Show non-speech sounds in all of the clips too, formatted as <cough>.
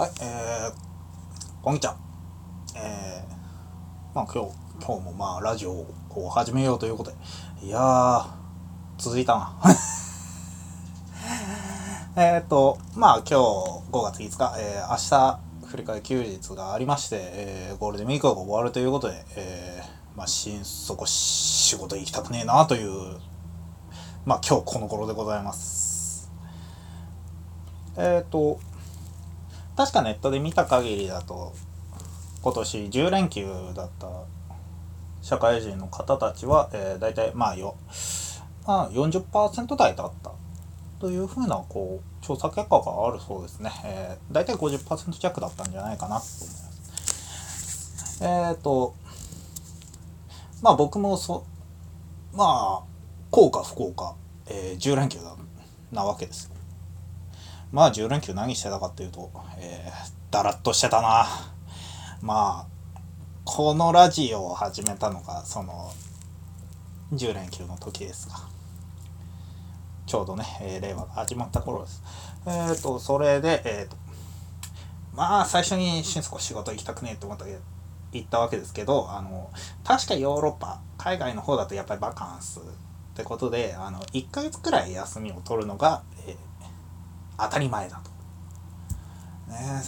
はい、えー、こんにちは。えー、まあ今日、今日もまあラジオを始めようということで、いやー、続いたな。<laughs> えっと、まあ今日5月5日、えー、明日、振り替え休日がありまして、えー、ゴールデンウィークが終わるということで、えー、まあ心底仕事行きたくねえなという、まあ今日この頃でございます。えっ、ー、と、確かネットで見た限りだと今年10連休だった社会人の方たちは、えー、大体まあよ、まあ、40%台だった。というふうなこう調査結果があるそうですね、えー、大体50%弱だったんじゃないかなと思います。えっ、ー、とまあ僕もそまあ幸か不幸か、えー、10連休なわけですまあ10連休何してたかっていうと、えー、だらっとしてたな。まあ、このラジオを始めたのが、その、10連休の時ですが、ちょうどね、えー、令和が始まった頃です。えっ、ー、と、それで、えっ、ー、と、まあ、最初にしんすこ仕事行きたくねえって思ったけど、行ったわけですけど、あの、確かヨーロッパ、海外の方だとやっぱりバカンスってことで、あの、1ヶ月くらい休みを取るのが、当たり前だと。ね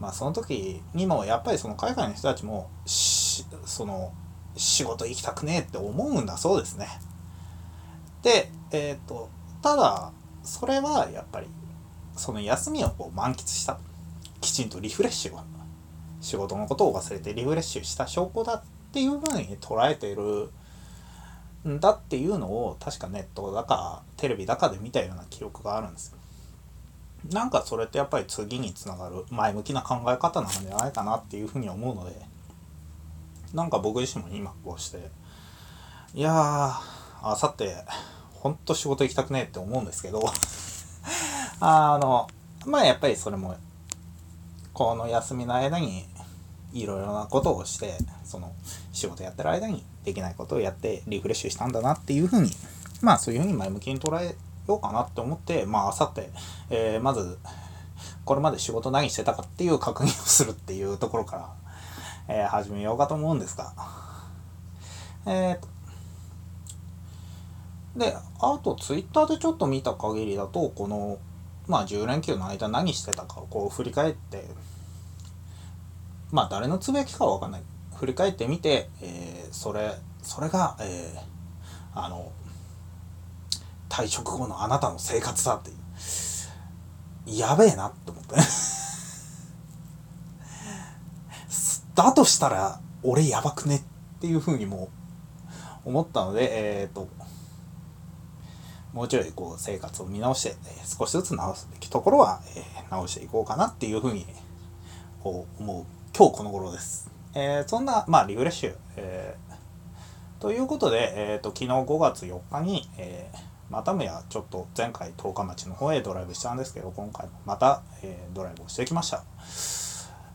まあその時にもやっぱりその海外の人たちもその仕事行きたくねえって思うんだそうですね。で、えっ、ー、とただそれはやっぱりその休みをこう満喫したきちんとリフレッシュを仕事のことを忘れてリフレッシュした証拠だっていうふうに捉えているんだっていうのを確かネットだかテレビだかで見たような記憶があるんですよ。なんかそれってやっぱり次につながる前向きな考え方なんじゃないかなっていうふうに思うのでなんか僕自身も今こうしていやーあさってほんと仕事行きたくねえって思うんですけど <laughs> あのまあやっぱりそれもこの休みの間にいろいろなことをしてその仕事やってる間にできないことをやってリフレッシュしたんだなっていうふうにまあそういうふうに前向きに捉えようかなって思って、まあ、あさって、えー、まず、これまで仕事何してたかっていう確認をするっていうところから、えー、始めようかと思うんですが、えー、で、あと、ツイッターでちょっと見た限りだと、この、まあ、10連休の間何してたかをこう振り返って、まあ、誰のつぶやきかはわかんない。振り返ってみて、えー、それ、それが、えー、あの、退職後のあなたの生活だっていう。やべえなって思って <laughs> だとしたら、俺やばくねっていうふうにも思ったので、えっ、ー、と、もうちょいこう生活を見直して、え、少しずつ直すべきところは、え、直していこうかなっていうふうにこう思う今日この頃です。えー、そんな、まあ、リフレッシュ、えー、ということで、えーと、昨日5月4日に、えーまたもやちょっと前回十日町の方へドライブしたんですけど今回もまた、えー、ドライブをしてきました。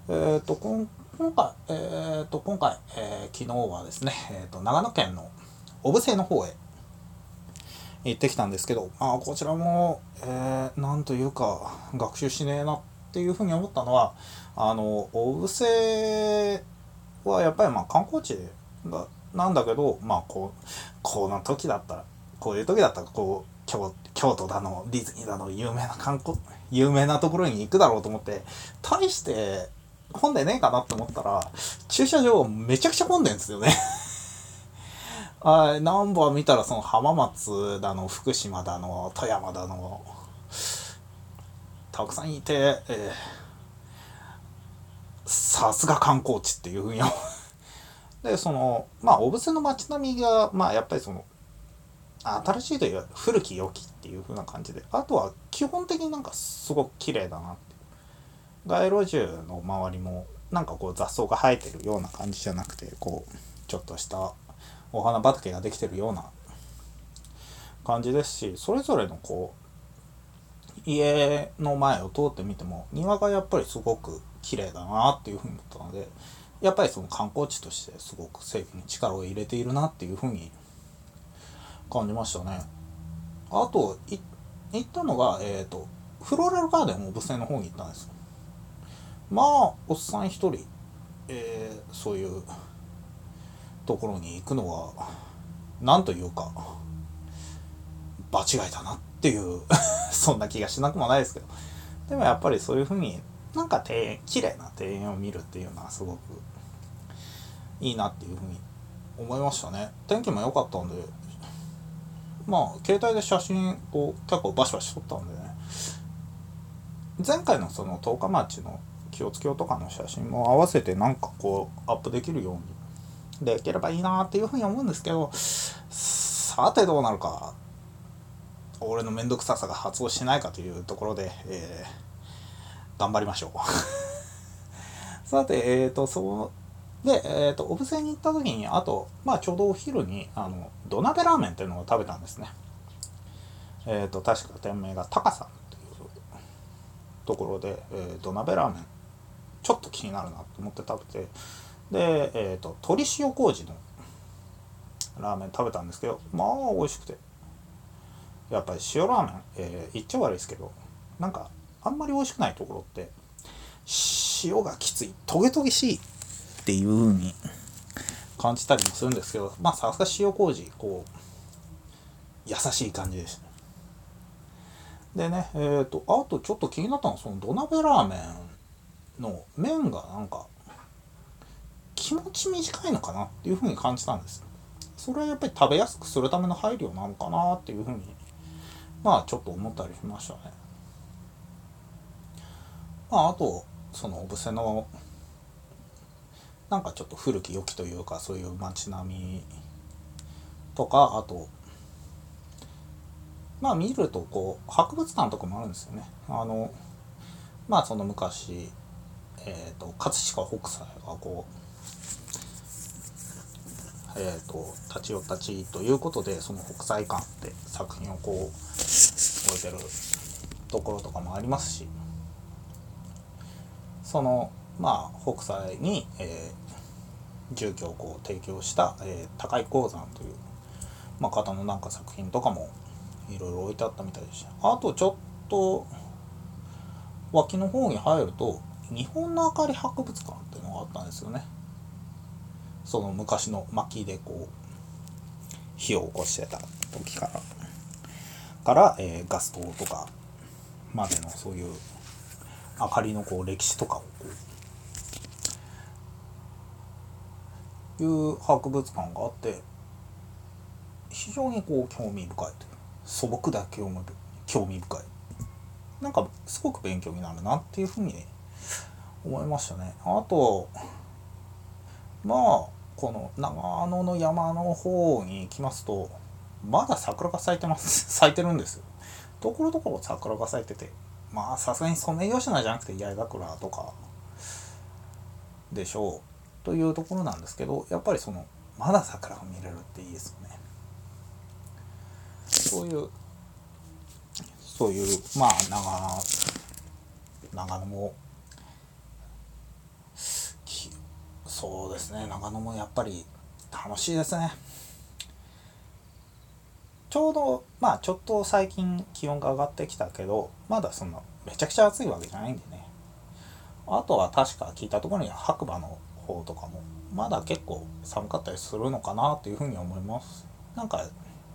えっ、ー、と今回えっ、ー、と今回、え昨日はですね、えーと、長野県の小布施の方へ行ってきたんですけど、まあ、こちらも、えー、なんというか学習しねえなっていうふうに思ったのはあの小布施はやっぱりまあ観光地なんだけどまあここの時だったらこういう時だったらこう京京都だのディズニーだの有名な観光有名なところに行くだろうと思って大して混んでねえかなと思ったら駐車場めちゃくちゃ混んでんですよね。<laughs> あナンバー見たらその浜松だの福島だの富山だのたくさんいて、えー、さすが観光地っていうふうに <laughs> でそのまあ小布施の街並みがまあやっぱりその新しいというより古き良きっていう風な感じであとは基本的になんかすごく綺麗だなって街路樹の周りもなんかこう雑草が生えてるような感じじゃなくてこうちょっとしたお花畑ができてるような感じですしそれぞれのこう家の前を通ってみても庭がやっぱりすごく綺麗だなっていうふうに思ったのでやっぱりその観光地としてすごく政府に力を入れているなっていうふうに感じましたね。あと行ったのがえっ、ー、とフローラルガーデンも物線の方に行ったんですよ。まあおっさん一人、えー、そういうところに行くのはなんというか場違いだなっていう <laughs> そんな気がしなくもないですけど。でもやっぱりそういうふうになんか庭園綺麗な庭園を見るっていうのはすごくいいなっていうふうに思いましたね。天気も良かったんでまあ携帯で写真を結構バシバシ撮ったんでね。前回のその十日町の清津峡とかの写真も合わせてなんかこうアップできるようにできればいいなっていうふうに思うんですけどさてどうなるか。俺の面倒くささが発動しないかというところで、えー、頑張りましょう。<laughs> さてえっ、ー、とそうで、えーと、お布施に行った時にあと、まあ、ちょうどお昼にあの土鍋ラーメンっていうのを食べたんですね。えっ、ー、と確か店名が高さんというところで、えー、土鍋ラーメンちょっと気になるなと思って食べてで、えーと、鶏塩麹のラーメン食べたんですけどまあ美味しくて。やっぱり塩ラーメン、えー、言っちゃ悪いですけどなんかあんまり美味しくないところって塩がきついトゲトゲしいっていう風に感じたりもするんですけどまあさすが塩麹こう優しい感じです。でねえっ、ー、とあとちょっと気になったのはその土鍋ラーメンの麺がなんか気持ち短いのかなっていうふうに感じたんです。それはやっぱり食べやすくするための配慮なのかなっていうふうにまあちょっと思ったりしましたね。まああとそのお布施のなんかちょっと古き良きというかそういう街並みとかあとまあ見るとこう博物館とかもあるんですよね。あのまあその昔えーと、葛飾北斎がこうえーと、立ち寄った地ということでその北斎館って作品をこう置いてるところとかもありますしそのまあ北斎に、えー、住居をこう提供した、えー、高井鉱山という、まあ、方のなんか作品とかもいろいろ置いてあったみたいでした。あとちょっと脇の方に入ると日本の明かり博物館っていうのがあったんですよね。その昔の薪でこう火を起こしてた時からから、えー、ガス灯とかまでのそういう明かりのこう歴史とかをこういう博物館があって非常にこう興味深いという。素朴だけを興味深い。なんかすごく勉強になるなっていうふうに思いましたね。あとまあこの長野の山の方に行きますとまだ桜が咲いてます。<laughs> 咲いてるんですよ。ところどころ桜が咲いててまあさすがにソメイヨシノじゃなくて八重桜とかでしょう。というところなんですけどやっぱりそのまだ桜が見れるっていいですよね。そういうそういうまあ長長野もそうですね長野もやっぱり楽しいですね。ちょうどまあちょっと最近気温が上がってきたけどまだそんなめちゃくちゃ暑いわけじゃないんでね。あとは確か聞いたところには白馬の方とかもまだ結構寒かったりするのかなっていうふうに思いますなんか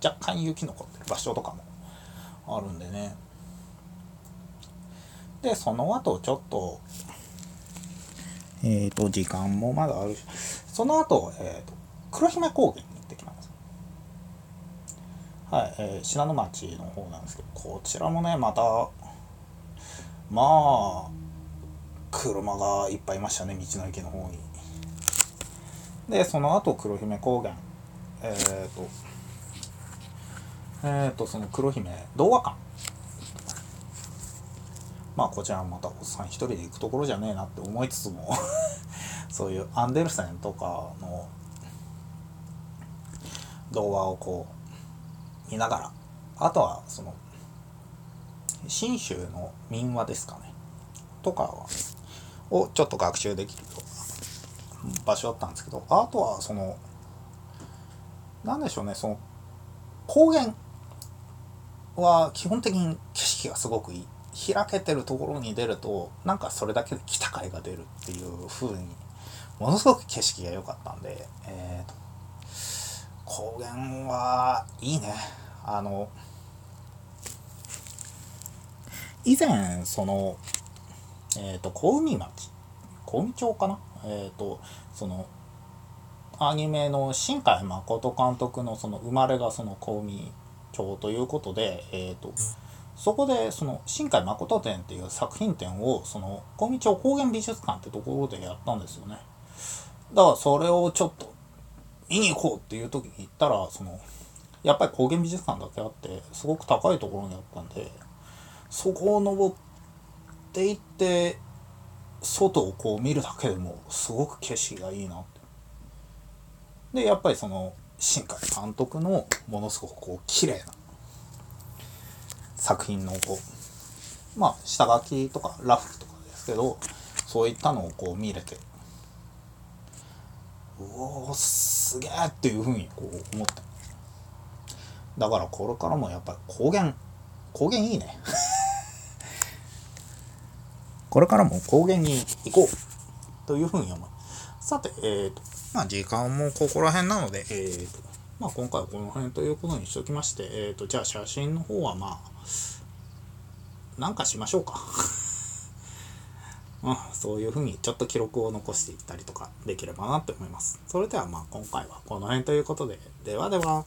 若干雪残ってる場所とかもあるんでねでその後ちょっとえっ、ー、と、時間もまだあるし、その後、え、ー、と、黒姫高原に行ってきます。はい、えー、信濃町の方なんですけど、こちらもね、また、まあ、車がいっぱいいましたね、道の駅の方に。で、その後、黒姫高原。えっ、ー、と、えっ、ー、と、その黒姫童話館。まあこちらまたおっさん一人で行くところじゃねえなって思いつつも <laughs> そういうアンデルセンとかの動画をこう見ながらあとはその信州の民話ですかねとかをちょっと学習できるような場所だったんですけどあとはその何でしょうねその高原は基本的に景色がすごくいい。開けてるところに出るとなんかそれだけで来た甲斐が出るっていう風にものすごく景色が良かったんで、えーと、高原はいいね。あの以前そのえっ、ー、と小海町小海町かな？えっ、ー、とそのアニメの新海誠監督のその生まれがその小海町ということでえっ、ー、とそこでその新海誠展っていう作品展をその小海町高原美術館ってところでやったんですよね。だからそれをちょっと見に行こうっていう時に行ったらそのやっぱり高原美術館だけあってすごく高いところにあったんでそこを登っていって外をこう見るだけでもすごく景色がいいなって。でやっぱりその新海監督のものすごくこう綺麗な作品のこうまあ下書きとかラフとかですけどそういったのをこう見れてうおすげえっていうふうにこう思った。だからこれからもやっぱり高原高原いいね。これからも高原に行こうというふうに思うさてえっ、ー、とまあ時間もここら辺なのでえっ、ー、とまあ今回はこの辺ということにしておきましてえっ、ー、とじゃあ写真の方はまあなんかしましょうかうん、<laughs> そういうふうにちょっと記録を残していったりとかできればなって思います。それではまあ今回はこの辺ということで、ではでは。